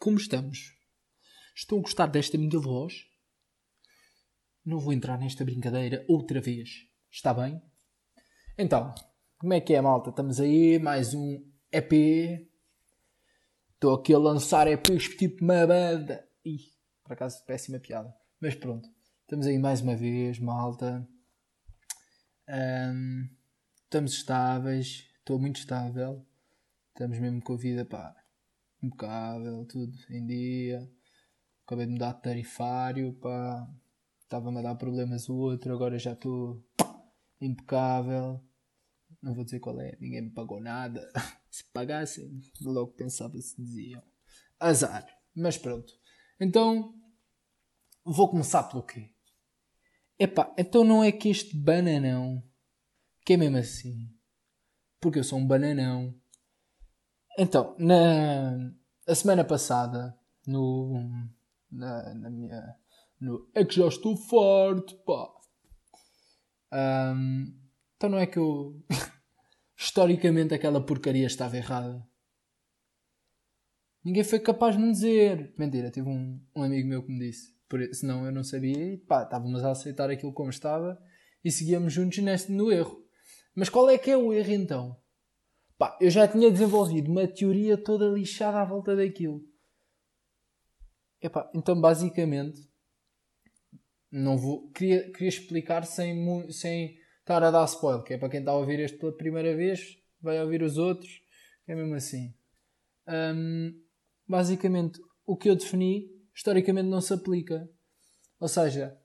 Como estamos? Estão a gostar desta minha voz? Não vou entrar nesta brincadeira outra vez. Está bem? Então, como é que é, malta? Estamos aí, mais um EP. Estou aqui a lançar EPs tipo uma banda. Ih, por acaso, péssima piada. Mas pronto, estamos aí mais uma vez, malta. Um, estamos estáveis. Estou muito estável. Estamos mesmo com a vida, pá, impecável, tudo em dia. Acabei de mudar de tarifário, pá. Estava-me a dar problemas o outro, agora já estou impecável. Não vou dizer qual é, ninguém me pagou nada. Se pagassem, logo pensava se diziam. Azar. Mas pronto. Então, vou começar pelo quê? Epá, então não é que este bananão, que é mesmo assim, porque eu sou um bananão, então, na a semana passada, no, na, na minha. No, é que já estou forte, pá. Um, então não é que eu. historicamente aquela porcaria estava errada. Ninguém foi capaz de me dizer. Mentira, tive um, um amigo meu que me disse. Por, senão eu não sabia e pá, estávamos a aceitar aquilo como estava e seguíamos juntos neste, no erro. Mas qual é que é o erro então? Pá, eu já tinha desenvolvido uma teoria toda lixada à volta daquilo. Epá, então, basicamente, não vou, queria, queria explicar sem, sem estar a dar spoiler, que é para quem está a ouvir este pela primeira vez, vai ouvir os outros, é mesmo assim. Um, basicamente, o que eu defini, historicamente não se aplica. Ou seja,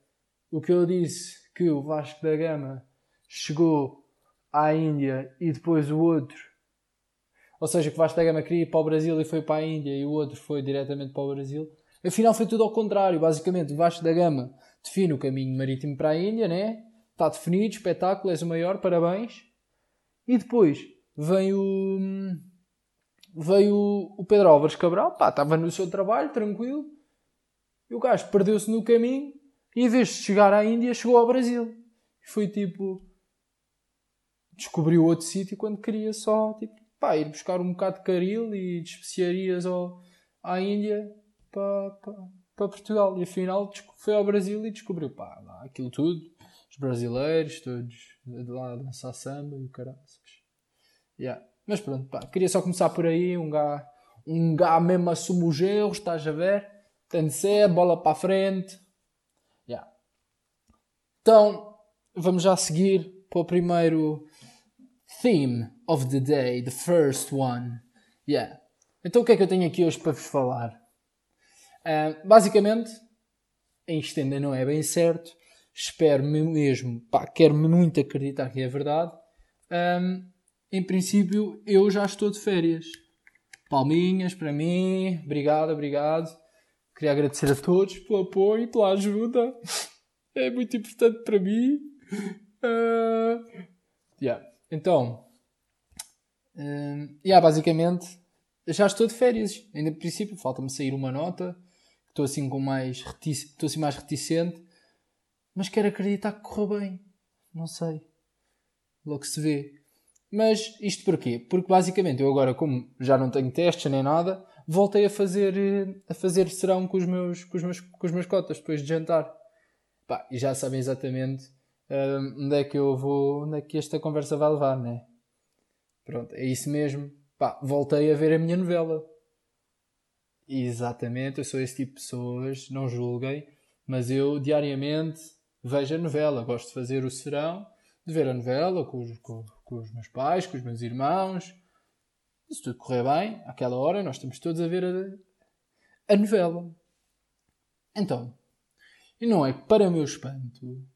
o que eu disse que o Vasco da Gama chegou à Índia e depois o outro ou seja, que Vasco da Gama queria ir para o Brasil e foi para a Índia e o outro foi diretamente para o Brasil. Afinal foi tudo ao contrário, basicamente Vasco da Gama define o caminho marítimo para a Índia, né? Está definido, espetáculo, és o maior, parabéns. E depois vem o veio o Pedro Álvares Cabral, pá, estava no seu trabalho, tranquilo, e o gajo perdeu-se no caminho e em vez de chegar à Índia, chegou ao Brasil. E foi tipo. Descobriu outro sítio quando queria só, tipo, pá, ir buscar um bocado de caril e de especiarias ao, à Índia para, para, para Portugal. E afinal foi ao Brasil e descobriu, pá, lá, aquilo tudo. Os brasileiros, todos de lá a dançar samba e o caralho. Yeah. Mas pronto, pá, queria só começar por aí. Um gá, um gá mesmo assume os erros, estás a ver? Tem de ser, bola para a frente. Yeah. Então, vamos já seguir para o primeiro theme of the day, the first one. Yeah. Então o que é que eu tenho aqui hoje para vos falar? Uh, basicamente, isto ainda não é bem certo. Espero mesmo, pá, quero muito acreditar que é verdade. Um, em princípio, eu já estou de férias. Palminhas para mim, obrigado, obrigado. Queria agradecer a todos pelo apoio e pela ajuda. É muito importante para mim. Uh, yeah. Então, uh, yeah, basicamente, já estou de férias. Ainda no princípio, falta-me sair uma nota. Estou assim com mais estou assim mais reticente. Mas quero acreditar que correu bem. Não sei. Logo se vê. Mas isto porquê? Porque basicamente eu agora, como já não tenho testes nem nada, voltei a fazer, eh, a fazer serão com os meus, com os meus, com os meus cotas depois de jantar. E já sabem exatamente onde é que eu vou, onde é que esta conversa vai levar, né? Pronto, é isso mesmo. Pá, voltei a ver a minha novela. Exatamente, eu sou esse tipo de pessoas, não julguem, mas eu diariamente vejo a novela. Gosto de fazer o serão, de ver a novela com os, com, com os meus pais, com os meus irmãos. Se tudo correr bem, àquela hora nós estamos todos a ver a, a novela. Então, e não é para meu espanto,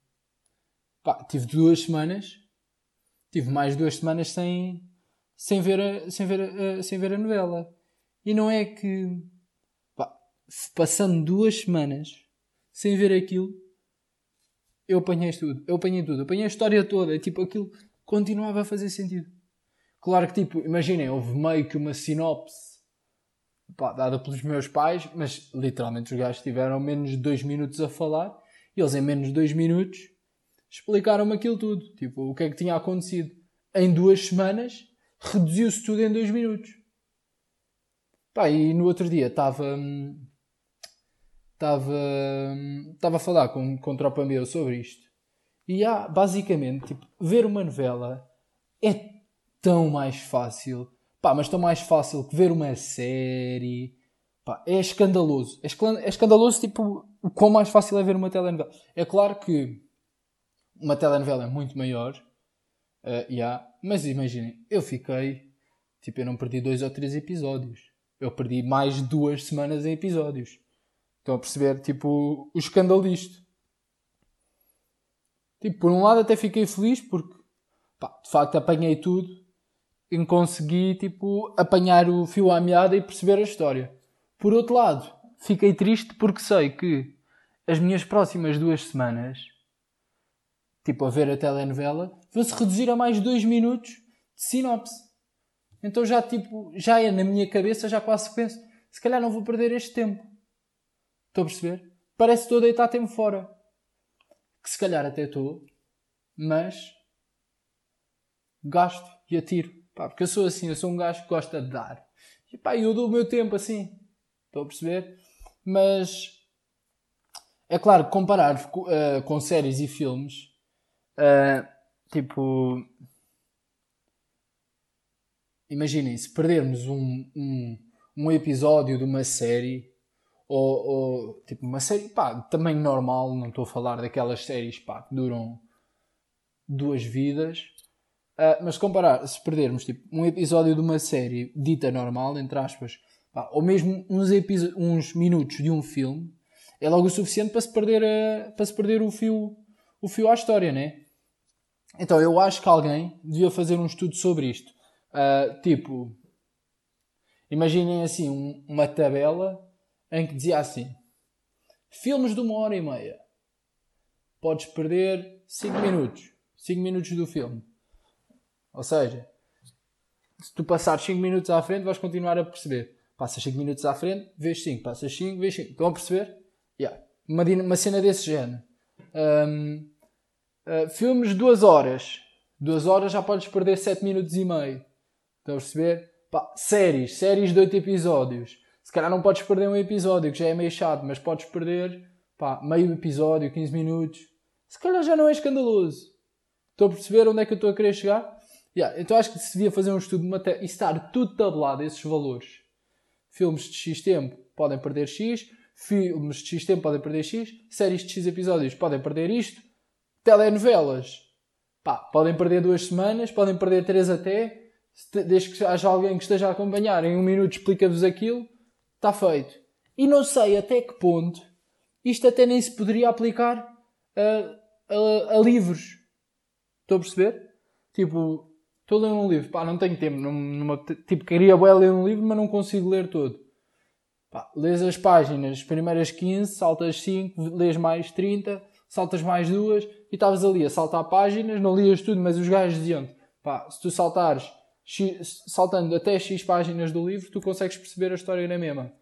Pá, tive duas semanas, tive mais duas semanas sem, sem, ver, a, sem, ver, a, sem ver a novela. E não é que, pá, passando duas semanas sem ver aquilo, eu apanhei tudo. Eu apanhei tudo. Eu apanhei a história toda. Tipo, aquilo continuava a fazer sentido. Claro que, tipo, imaginem, houve meio que uma sinopse pá, dada pelos meus pais, mas literalmente os gajos tiveram menos de dois minutos a falar e eles, em menos de dois minutos, explicaram-me aquilo tudo. Tipo, o que é que tinha acontecido. Em duas semanas, reduziu-se tudo em dois minutos. Pá, e no outro dia estava. Estava. Estava a falar com, com tropa meu sobre isto. E há, basicamente, tipo, ver uma novela é tão mais fácil. Pá, mas tão mais fácil que ver uma série. Pá, é escandaloso. É, é escandaloso, tipo, o quão mais fácil é ver uma telenovela. É claro que uma telenovela é muito maior. Uh, yeah, mas imaginem, eu fiquei. Tipo, eu não perdi dois ou três episódios. Eu perdi mais duas semanas em episódios. Estão a perceber, tipo, o escândalo disto. Tipo, por um lado até fiquei feliz porque, pá, de facto apanhei tudo e consegui, tipo, apanhar o fio à meada e perceber a história. Por outro lado, fiquei triste porque sei que as minhas próximas duas semanas, tipo, a ver a telenovela, vão-se reduzir a mais dois minutos de sinopse. Então já tipo, já é na minha cabeça, já quase penso, se calhar não vou perder este tempo. Estou a perceber? Parece que estou a deitar tempo fora. Que se calhar até estou, mas gasto e atiro. Pá, porque eu sou assim, eu sou um gajo que gosta de dar. E pá, eu dou o meu tempo assim. Estou a perceber? Mas é claro, comparar uh, com séries e filmes, uh, tipo, imaginem, se perdermos um, um, um, episódio de uma série, ou, ou, tipo uma série, pá, também normal, não estou a falar daquelas séries, pá, que duram duas vidas, uh, mas comparar, se perdermos tipo, um episódio de uma série dita normal, entre aspas, pá, ou mesmo uns, uns minutos de um filme, é logo o suficiente para se perder, a, para se perder o, fio, o fio à história, né? Então eu acho que alguém devia fazer um estudo sobre isto. Uh, tipo, imaginem assim um, uma tabela em que dizia assim: filmes de uma hora e meia, podes perder 5 minutos, 5 minutos do filme. Ou seja, se tu passares 5 minutos à frente, vais continuar a perceber. Passas 5 minutos à frente, vês 5, passas 5, vês 5. Estão a perceber? Yeah. Uma, uma cena desse género. Um, ah, filmes 2 horas. 2 horas já podes perder 7 minutos e meio. Estão a perceber? Pá, séries, séries de 8 episódios. Se calhar não podes perder um episódio, que já é meio chato, mas podes perder pá, meio episódio, 15 minutos. Se calhar já não é escandaloso. Estou a perceber onde é que eu estou a querer chegar? Yeah, então acho que se devia fazer um estudo de matéria e estar tudo tabelado, esses valores. Filmes de X tempo podem perder X, filmes de X tempo podem perder X, séries de X episódios podem perder isto, telenovelas pá, podem perder duas semanas, podem perder três até, desde que haja alguém que esteja a acompanhar, em um minuto explica-vos aquilo, está feito. E não sei até que ponto isto até nem se poderia aplicar a, a, a livros. Estou a perceber? Tipo, estou a ler um livro, pá, não tenho tempo. Tipo, queria bem ler um livro, mas não consigo ler todo. Pá, lês as páginas, as primeiras 15, saltas 5, lês mais 30, saltas mais duas e estavas ali a saltar páginas, não lias tudo, mas os gajos diziam pá, se tu saltares X, saltando até X páginas do livro, tu consegues perceber a história na mesma.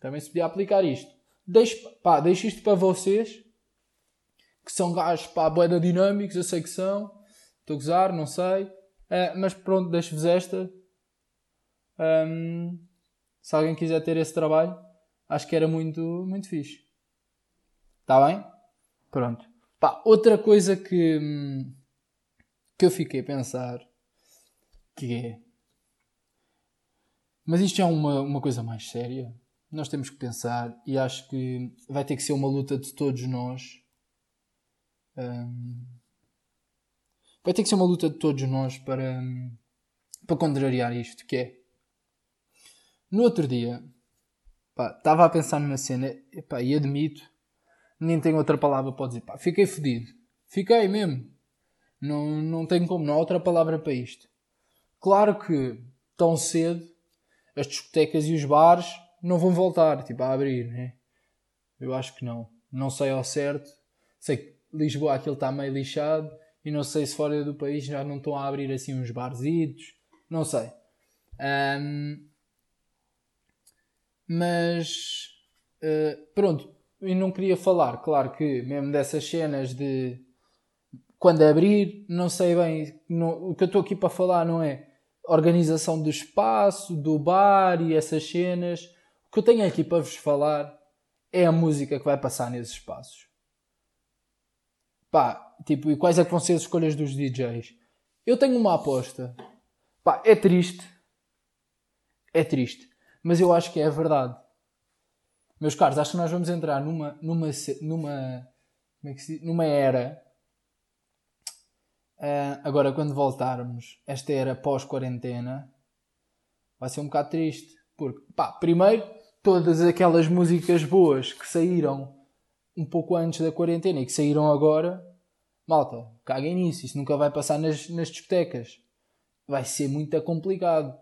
Também se podia aplicar isto. Deixo, pá, deixo isto para vocês, que são gajos, pá, boeda dinâmicos, eu sei que são. Estou a gozar, não sei. Uh, mas pronto, deixo-vos esta. Um, se alguém quiser ter esse trabalho, acho que era muito, muito fixe. Está bem? Pronto. Pá, outra coisa que, hum, que eu fiquei a pensar que é. Mas isto é uma, uma coisa mais séria. Nós temos que pensar e acho que vai ter que ser uma luta de todos nós. Um, vai ter que ser uma luta de todos nós para, para contrariar isto, que é no outro dia estava a pensar numa cena epá, e admito, nem tenho outra palavra para dizer, pá, fiquei fedido. Fiquei mesmo. Não, não tenho como, não há outra palavra para isto. Claro que tão cedo as discotecas e os bares não vão voltar tipo, a abrir, né? Eu acho que não. Não sei ao certo. Sei que Lisboa aquilo está meio lixado e não sei se fora do país já não estão a abrir assim uns barzitos. Não sei. Um, mas uh, pronto, e não queria falar, claro que mesmo dessas cenas de quando abrir, não sei bem, não, o que eu estou aqui para falar não é organização do espaço, do bar e essas cenas. O que eu tenho aqui para vos falar é a música que vai passar nesses espaços. Pá, tipo, e quais é que vão ser as escolhas dos DJs? Eu tenho uma aposta. Pá, é triste. É triste. Mas eu acho que é a verdade. Meus caros, acho que nós vamos entrar numa, numa, numa, como é que se, numa era. Uh, agora, quando voltarmos, esta era pós-quarentena, vai ser um bocado triste. Porque, pá, primeiro, todas aquelas músicas boas que saíram um pouco antes da quarentena e que saíram agora, malta, caguem nisso. Isso nunca vai passar nas, nas discotecas. Vai ser muito complicado.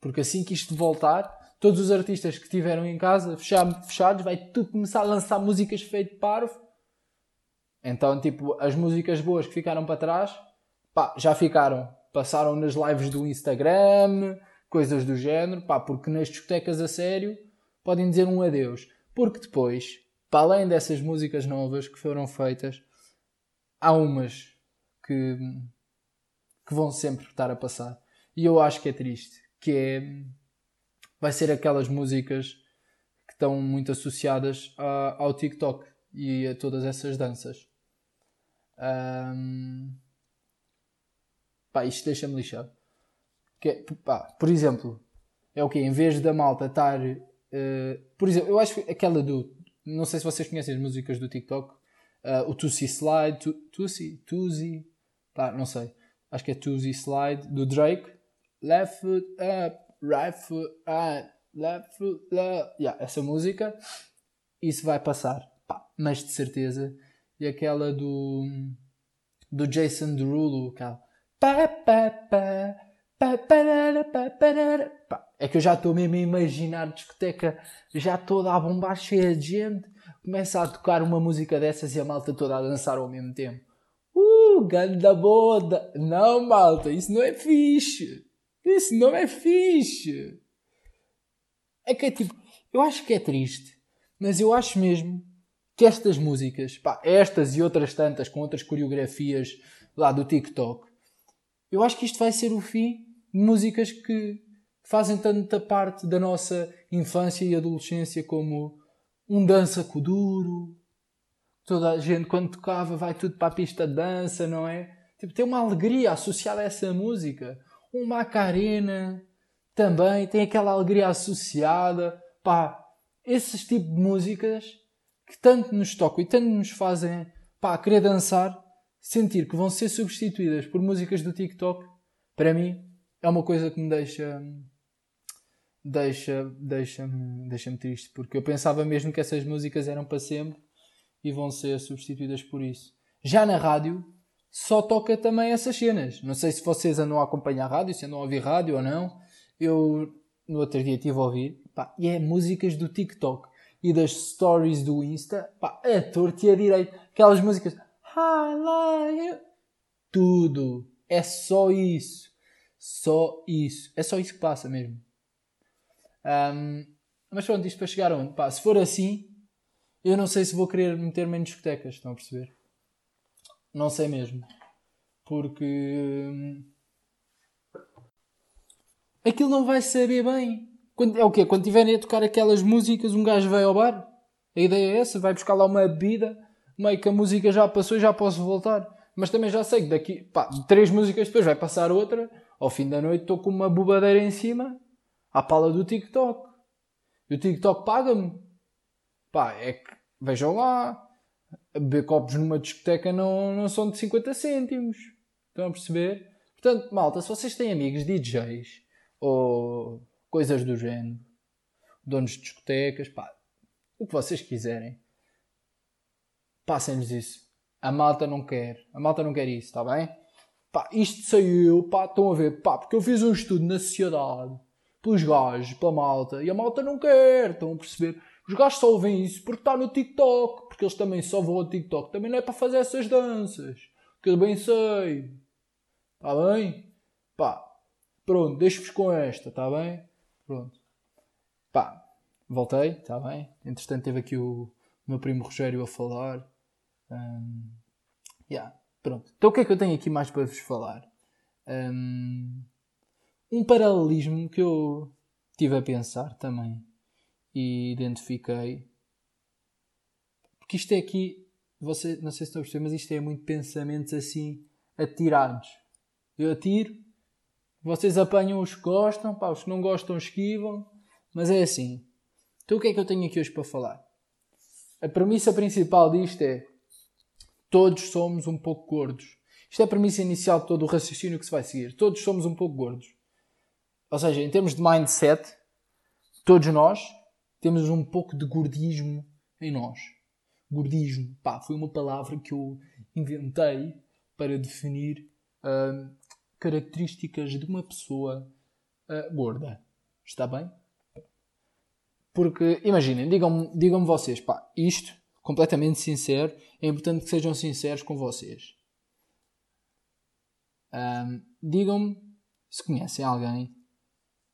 Porque assim que isto voltar, todos os artistas que estiveram em casa fechados, vai tudo começar a lançar músicas feito parvo. Então, tipo, as músicas boas que ficaram para trás, pá, já ficaram. Passaram nas lives do Instagram, coisas do género, pá, porque nas discotecas a sério podem dizer um adeus. Porque depois, para além dessas músicas novas que foram feitas, há umas que, que vão sempre estar a passar. E eu acho que é triste, que é vai ser aquelas músicas que estão muito associadas a, ao TikTok e a todas essas danças. Um, pá, isto deixa-me lixado. Que, é, pá, por exemplo, é o que Em vez da malta estar. Uh, por exemplo, eu acho que aquela do. Não sei se vocês conhecem as músicas do TikTok. Uh, o Tusi Slide. Tusi? Tusi? Pá, não sei. Acho que é Tusi Slide do Drake. Left foot up, foot up, left. Yeah, essa música. Isso vai passar. Pá, mas de certeza. E aquela do. Do Jason Derulo. Aquela. É que eu já estou mesmo a imaginar a discoteca já toda a bombar, cheia de gente. Começa a tocar uma música dessas e a malta toda a dançar ao mesmo tempo. Uh, ganda boda! Não, malta, isso não é fixe. Isso não é fixe. É que é tipo, eu acho que é triste, mas eu acho mesmo que estas músicas, pá, estas e outras tantas com outras coreografias lá do TikTok, eu acho que isto vai ser o fim músicas que fazem tanta parte da nossa infância e adolescência como um dança com duro. Toda a gente, quando tocava, vai tudo para a pista de dança, não é? Tipo, tem uma alegria associada a essa música. Um Macarena também tem aquela alegria associada. Pá, esses tipos de músicas que tanto nos tocam e tanto nos fazem pá, querer dançar, sentir que vão ser substituídas por músicas do TikTok, para mim é uma coisa que me deixa deixa deixa-me deixa-me triste porque eu pensava mesmo que essas músicas eram para sempre e vão ser substituídas por isso já na rádio só toca também essas cenas não sei se vocês andam a acompanhar a rádio se andam a ouvir rádio ou não eu no outro dia estive a ouvir pá, e é músicas do TikTok e das stories do Insta pá, a torto e a direito aquelas músicas tudo é só isso só isso. É só isso que passa mesmo. Um, mas pronto, isto para chegar onde? Pá, se for assim, eu não sei se vou querer meter-me em discotecas, estão a perceber? Não sei mesmo. Porque. Hum, aquilo não vai saber bem. Quando, é o quê? Quando tiverem a tocar aquelas músicas, um gajo vai ao bar. A ideia é essa, vai buscar lá uma bebida, meio que a música já passou e já posso voltar. Mas também já sei que daqui, pá, três músicas depois vai passar outra ao fim da noite estou com uma bobadeira em cima à pala do TikTok. E o TikTok paga-me. Pá, é que, vejam lá, beber copos numa discoteca não, não são de 50 cêntimos. Estão a perceber? Portanto, malta, se vocês têm amigos DJs ou coisas do género, donos de discotecas, pá, o que vocês quiserem, passem-lhes isso. A malta não quer. A malta não quer isso, está bem? Pá, isto saiu, pá, estão a ver, pá, porque eu fiz um estudo na sociedade, pelos gajos, pela malta, e a malta não quer, estão a perceber? Os gajos só ouvem isso porque está no TikTok, porque eles também só vão ao TikTok, também não é para fazer essas danças, que eu bem sei. Está bem? Pá, pronto, deixo-vos com esta, está bem? Pronto. Pá, voltei, está bem? Entretanto teve aqui o meu primo Rogério a falar. Um, yeah. Pronto. Então o que é que eu tenho aqui mais para vos falar? Um, um paralelismo que eu tive a pensar também e identifiquei. Porque isto é aqui, você, não sei se estão a perceber, mas isto é muito pensamentos assim atirados. Eu atiro, vocês apanham os que gostam, pá, os que não gostam esquivam, mas é assim. Então o que é que eu tenho aqui hoje para falar? A premissa principal disto é todos somos um pouco gordos. Isto é a premissa inicial de todo o raciocínio que se vai seguir. Todos somos um pouco gordos. Ou seja, em termos de mindset, todos nós temos um pouco de gordismo em nós. Gordismo, pá, foi uma palavra que eu inventei para definir uh, características de uma pessoa uh, gorda. Está bem? Porque, imaginem, digam-me digam vocês, pá, isto, completamente sincero, é importante que sejam sinceros com vocês. Um, digam-me se conhecem alguém,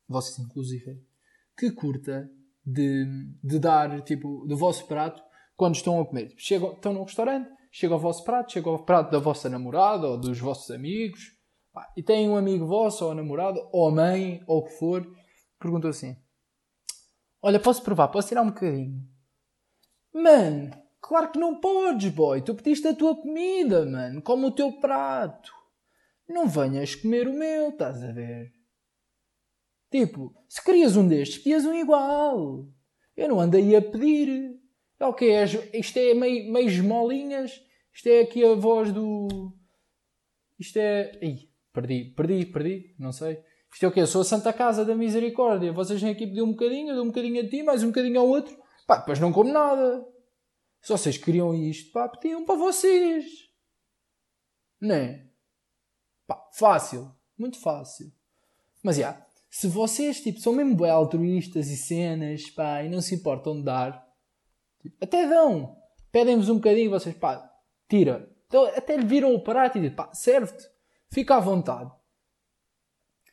vocês inclusive, que curta de, de dar, tipo, do vosso prato quando estão a comer. Chegam, estão num restaurante, chega ao vosso prato, chega ao prato da vossa namorada ou dos vossos amigos, pá, e tem um amigo vosso, ou namorado, ou mãe, ou o que for, pergunta assim: Olha, posso provar? Posso tirar um bocadinho? Mano, claro que não podes, boy. Tu pediste a tua comida, mano. Como o teu prato. Não venhas comer o meu, estás a ver? Tipo, se querias um destes, pedias um igual. Eu não andei a pedir. É o que é? Isto é meio, meio esmolinhas. Isto é aqui a voz do... Isto é... Ih, perdi, perdi, perdi. Não sei. Isto é o quê? Sou a Santa Casa da Misericórdia. Vocês vêm aqui pedir um bocadinho, eu dou um bocadinho a ti, mais um bocadinho ao outro. Pá, depois não como nada. Se vocês queriam isto, pá, pediam para vocês. Não é? Pá, fácil. Muito fácil. Mas, já, yeah, se vocês, tipo, são mesmo bem altruístas e cenas, pá, e não se importam de dar, tipo, até dão. Pedem-vos um bocadinho e vocês, pá, tira. Então, até lhe viram o prato e dizem, pá, serve-te. Fica à vontade.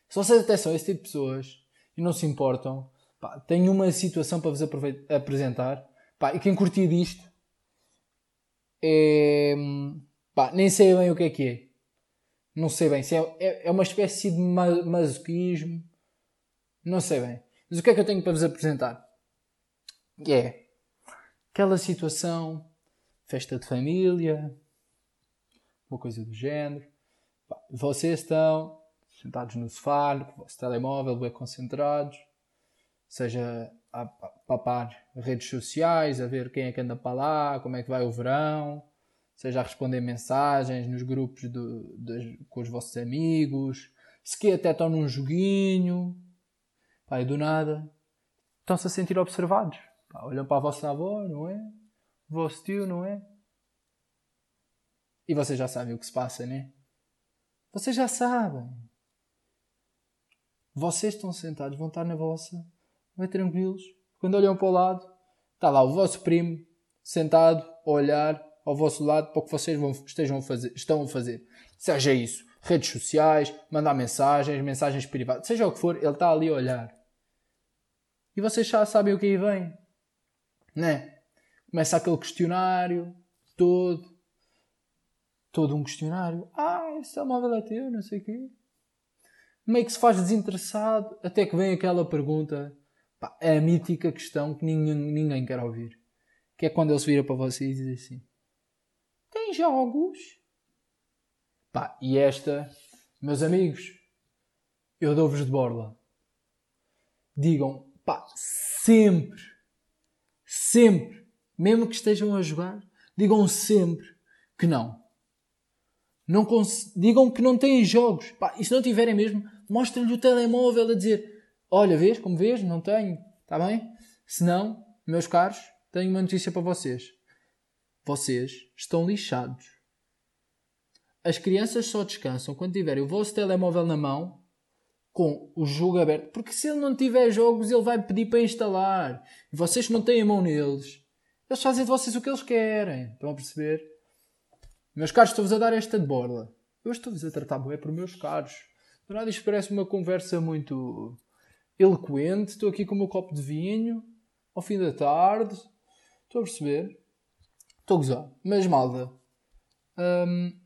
Se vocês até são esse tipo de pessoas e não se importam, pá, tenho uma situação para vos apresentar. Pá, e quem curtir disto é. Pá, nem sei bem o que é que é. Não sei bem. Se é, é, é uma espécie de masoquismo. Não sei bem. Mas o que é que eu tenho para vos apresentar? É aquela situação, festa de família, uma coisa do género. Vocês estão sentados no sofá, com o vosso telemóvel, bem concentrados, seja a papar redes sociais, a ver quem é que anda para lá, como é que vai o verão, seja a responder mensagens nos grupos do, com os vossos amigos, se que até estão num joguinho, pá, e do nada estão-se a sentir observados. Pá, olham para a vossa avó, não é? O vosso tio, não é? E vocês já sabem o que se passa, né? Vocês já sabem. Vocês estão sentados, vão estar na vossa, bem tranquilos. Quando olham para o lado, está lá o vosso primo sentado a olhar ao vosso lado para o que vocês vão, estejam a fazer, estão a fazer. Seja isso, redes sociais, mandar mensagens, mensagens privadas, seja o que for, ele está ali a olhar. E vocês já sabem o que aí vem. Né? Começa aquele questionário todo. Todo um questionário. Ah, esse é o móvel é teu, não sei o quê meio que se faz desinteressado, até que vem aquela pergunta, pá, é a mítica questão que ninguém, ninguém quer ouvir. Que é quando ele se vira para você e diz assim: Tem jogos? Pá, e esta, meus amigos, eu dou-vos de borla. Digam, pá, sempre, sempre, mesmo que estejam a jogar, digam sempre que não. Não digam que não têm jogos. Pá, e se não tiverem mesmo, mostrem-lhe o telemóvel a dizer: Olha, vês, como vês, não tenho, está bem? Se não, meus caros, tenho uma notícia para vocês. Vocês estão lixados. As crianças só descansam quando tiverem o vosso telemóvel na mão com o jogo aberto. Porque se ele não tiver jogos, ele vai pedir para instalar. E vocês não têm a mão neles. Eles fazem de vocês o que eles querem. Estão a perceber? Meus caros, estou-vos a dar esta de borla. Eu estou-vos a tratar bem por meus caros. Do nada isto parece uma conversa muito eloquente. Estou aqui com o meu copo de vinho, ao fim da tarde. Estou a perceber? Estou a gozar. Mas, malda, hum,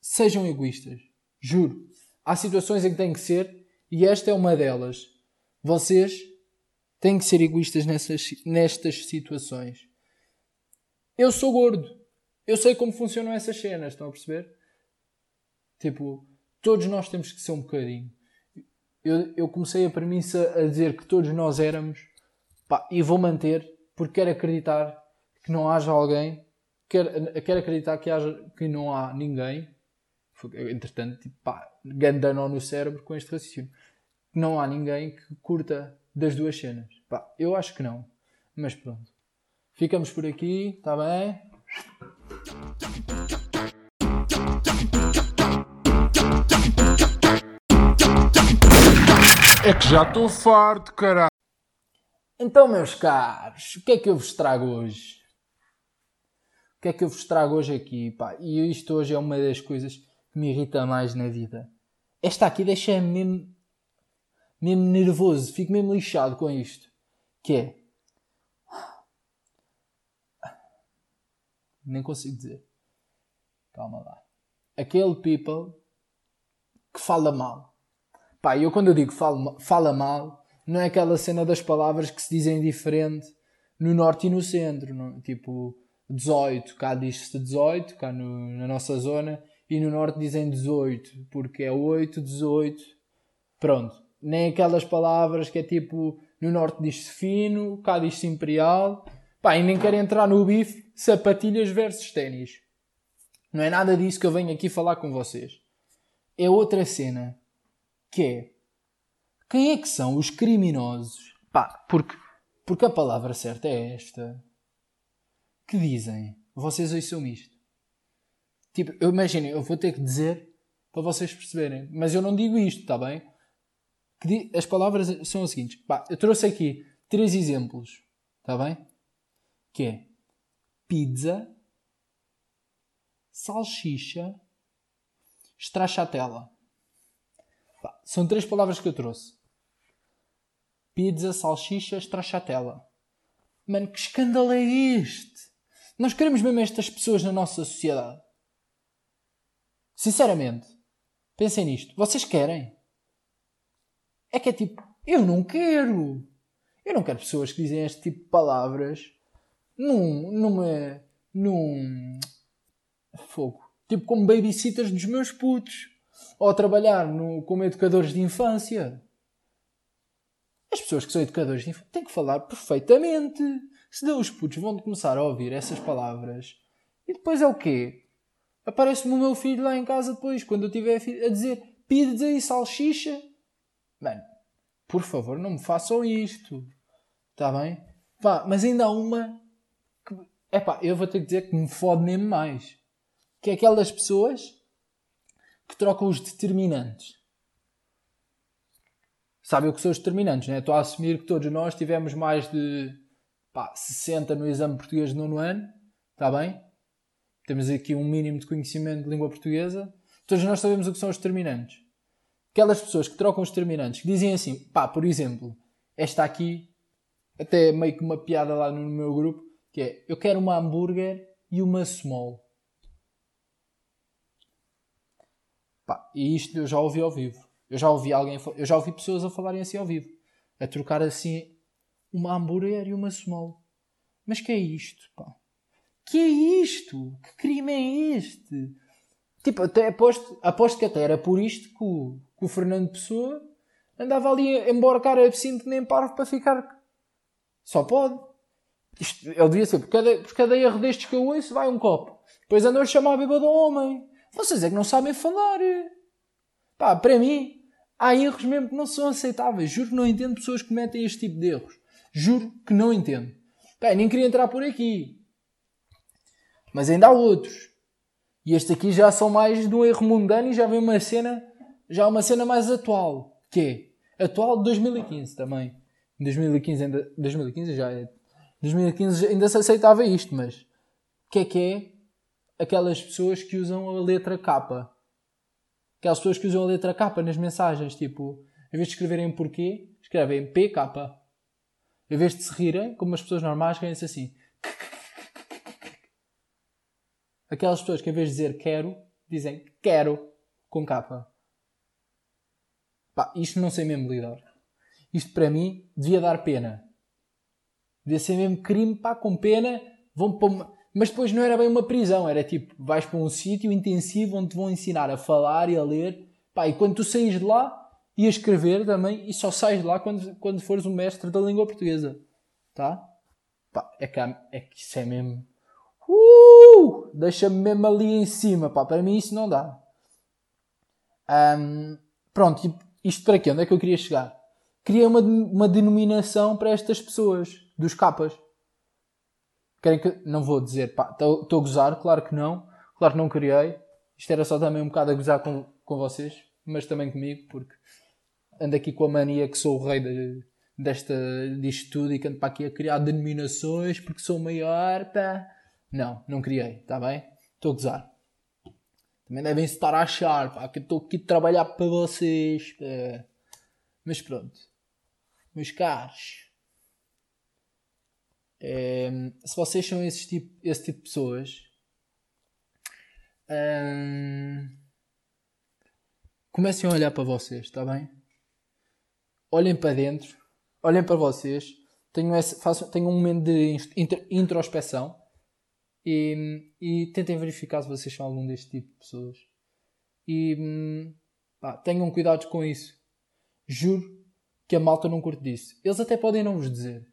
sejam egoístas. Juro. Há situações em que tem que ser e esta é uma delas. Vocês têm que ser egoístas nessas, nestas situações. Eu sou gordo. Eu sei como funcionam essas cenas, estão a perceber? Tipo, todos nós temos que ser um bocadinho. Eu, eu comecei a premissa a dizer que todos nós éramos, pá, e vou manter, porque quero acreditar que não haja alguém, quero, quero acreditar que, haja, que não há ninguém, entretanto, tipo, pá, ganda nó no cérebro com este raciocínio, não há ninguém que curta das duas cenas. Pá, eu acho que não, mas pronto. Ficamos por aqui, está bem? É que já estou farto, caralho. Então, meus caros, o que é que eu vos trago hoje? O que é que eu vos trago hoje aqui? Pá? E isto hoje é uma das coisas que me irrita mais na vida. Esta aqui deixa-me mesmo, mesmo nervoso, fico mesmo lixado com isto. Que é. Nem consigo dizer. Calma lá. Aquele people que fala mal. Pá, eu quando eu digo fala, mal, não é aquela cena das palavras que se dizem diferente no norte e no centro. Não? Tipo, 18, cá diz-se 18, cá no, na nossa zona, e no norte dizem 18, porque é 8, 18. Pronto. Nem aquelas palavras que é tipo, no norte diz-se fino, cá diz-se imperial. Pá, e nem quero entrar no bife sapatilhas versus ténis. Não é nada disso que eu venho aqui falar com vocês. É outra cena, que é quem é que são os criminosos? Pá, porque, porque a palavra certa é esta. Que dizem, vocês ouçam isto. Tipo, eu imagino, eu vou ter que dizer para vocês perceberem. Mas eu não digo isto, está bem? As palavras são as seguintes. Pá, eu trouxe aqui três exemplos, está bem? Que é pizza, salsicha, stracciatella. Pá, são três palavras que eu trouxe. Pizza, salsicha, stracciatella. Mano, que escândalo é este? Nós queremos mesmo estas pessoas na nossa sociedade. Sinceramente, pensem nisto. Vocês querem? É que é tipo, eu não quero. Eu não quero pessoas que dizem este tipo de palavras num, numa, num fogo. Tipo como babysitters dos meus putos. Ou trabalhar no, como educadores de infância. As pessoas que são educadores de infância têm que falar perfeitamente. Senão os putos vão começar a ouvir essas palavras. E depois é o quê? Aparece-me o meu filho lá em casa depois, quando eu tiver a dizer pizza e salsicha. Mano, por favor, não me façam isto. Está bem? Pá, mas ainda há uma que, epá, eu vou ter que dizer que me fode mesmo mais. Que é aquelas pessoas que trocam os determinantes. Sabem o que são os determinantes, né? Estou a assumir que todos nós tivemos mais de pá, 60 no exame português de nono ano. Está bem? Temos aqui um mínimo de conhecimento de língua portuguesa, todos nós sabemos o que são os determinantes. Aquelas pessoas que trocam os determinantes, que dizem assim, pá, por exemplo, esta aqui, até meio que uma piada lá no meu grupo, que é, eu quero uma hambúrguer e uma small. Pá, e isto eu já ouvi ao vivo. Eu já ouvi alguém, eu já ouvi pessoas a falarem assim ao vivo, a trocar assim uma hambúrguer e uma small. Mas que é isto, pá? Que é isto? Que crime é este? Tipo, até aposto, aposto que até era por isto que o, que o Fernando Pessoa andava ali a emborcar absinto nem parvo para ficar. Só pode. Isto, ele devia ser, por cada, por cada erro destes que eu ouço, vai um copo. Depois andou a chamar a bêbado homem. Vocês é que não sabem falar. Pá, para mim, há erros mesmo que não são aceitáveis. Juro que não entendo pessoas que cometem este tipo de erros. Juro que não entendo. Pá, nem queria entrar por aqui. Mas ainda há outros. E este aqui já são mais do erro mundano e já vem uma cena, já uma cena mais atual. Que é atual de 2015 também. Em 2015 ainda, 2015 já é. 2015 ainda se aceitava isto, mas que é que é aquelas pessoas que usam a letra K? Aquelas pessoas que usam a letra K nas mensagens, tipo, em vez de escreverem porquê, escrevem PK. Em vez de se rirem, como as pessoas normais, riem-se assim. Aquelas pessoas que em vez de dizer quero, dizem quero com capa. Pá, isto não sei mesmo lidar. Isto para mim devia dar pena. Devia ser mesmo crime, pá, com pena. Vão para uma... Mas depois não era bem uma prisão, era tipo, vais para um sítio intensivo onde te vão ensinar a falar e a ler. Pá, e quando tu saís de lá, e a escrever também, e só sais de lá quando, quando fores o mestre da língua portuguesa. Tá? Pá, é, que, é que isso é mesmo. Uh! Deixa-me mesmo ali em cima, pá. Para mim isso não dá. Um, pronto, isto para quê? Onde é que eu queria chegar? Queria uma, uma denominação para estas pessoas, dos capas. Querem que. Não vou dizer, pá, estou a gozar, claro que não. Claro que não criei. Isto era só também um bocado a gozar com, com vocês, mas também comigo, porque ando aqui com a mania que sou o rei de, desta, disto tudo e que ando para aqui a criar denominações porque sou maior, pá. Não, não criei, está bem? Estou a gozar. Também devem estar a achar, pá, que estou aqui a trabalhar para vocês, pá. Mas pronto. Meus caros. É, se vocês são esse tipo, esse tipo de pessoas, hum, comecem a olhar para vocês, está bem? olhem para dentro, olhem para vocês, tenham, esse, façam, tenham um momento de introspeção e, e, tentem verificar se vocês são algum deste tipo de pessoas. E pá, tenham cuidado com isso. Juro que a malta não curte disso. Eles até podem não vos dizer,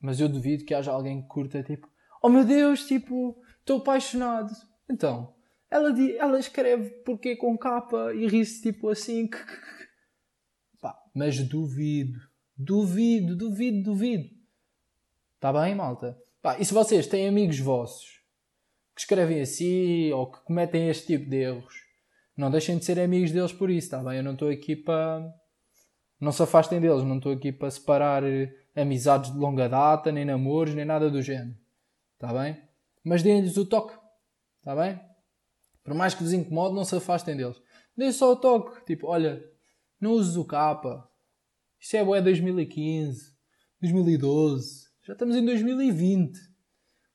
mas eu duvido que haja alguém que curta tipo: Oh meu Deus, tipo, estou apaixonado. Então, ela, ela escreve porque com capa e ri-se tipo assim. Mas duvido. Duvido, duvido, duvido. Está bem, malta? Pá, e se vocês têm amigos vossos que escrevem assim ou que cometem este tipo de erros, não deixem de ser amigos deles por isso, está bem? Eu não estou aqui para. Não se afastem deles, não estou aqui para separar eh, amizades de longa data, nem namoros, nem nada do género. Está bem? Mas deem-lhes o toque. Está bem? Por mais que vos incomode, não se afastem deles. Deem só o toque. Tipo, olha, não uses o capa. Isso é boé 2015, 2012. Já estamos em 2020.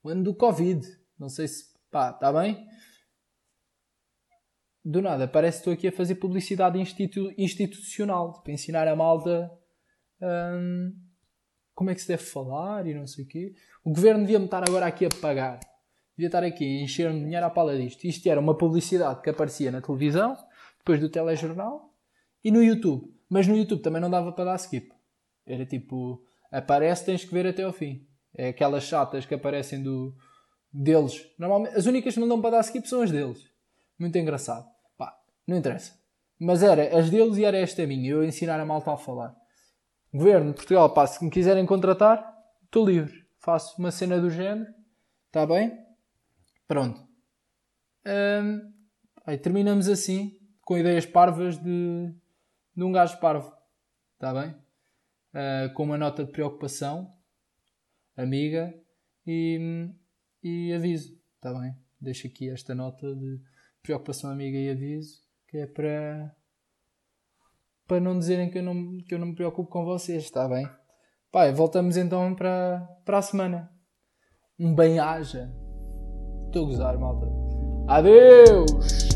O ano do Covid. Não sei se. Pá, está bem? Do nada, parece que estou aqui a fazer publicidade institu institucional. Para ensinar a malta. Hum, como é que se deve falar e não sei o quê. O governo devia-me estar agora aqui a pagar. Devia estar aqui a encher-me dinheiro à pala disto. Isto era uma publicidade que aparecia na televisão, depois do telejornal, e no YouTube. Mas no YouTube também não dava para dar skip. Era tipo, aparece, tens que ver até ao fim. É aquelas chatas que aparecem do, deles. Normalmente, as únicas que não dão para dar skip são as deles. Muito engraçado. Pá, não interessa. Mas era as deles e era esta minha. Eu ensinar a malta a falar. Governo de Portugal, pá, se me quiserem contratar, estou livre. Faço uma cena do género. Está bem? Pronto. Hum, aí terminamos assim, com ideias parvas de de um gajo parvo. Está bem? Uh, com uma nota de preocupação, amiga, e, e aviso. Está bem? Deixo aqui esta nota de preocupação, amiga e aviso, que é para. para não dizerem que eu não, que eu não me preocupo com vocês. Está bem? Pai, voltamos então para, para a semana. Um bem-aja. Estou a gozar, malta. Adeus!